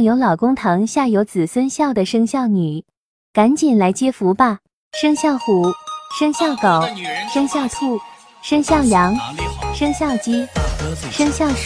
有老公疼，下有子孙孝的生肖女，赶紧来接福吧！生肖虎、生肖狗、生肖兔、生肖羊、生肖鸡、生肖鼠。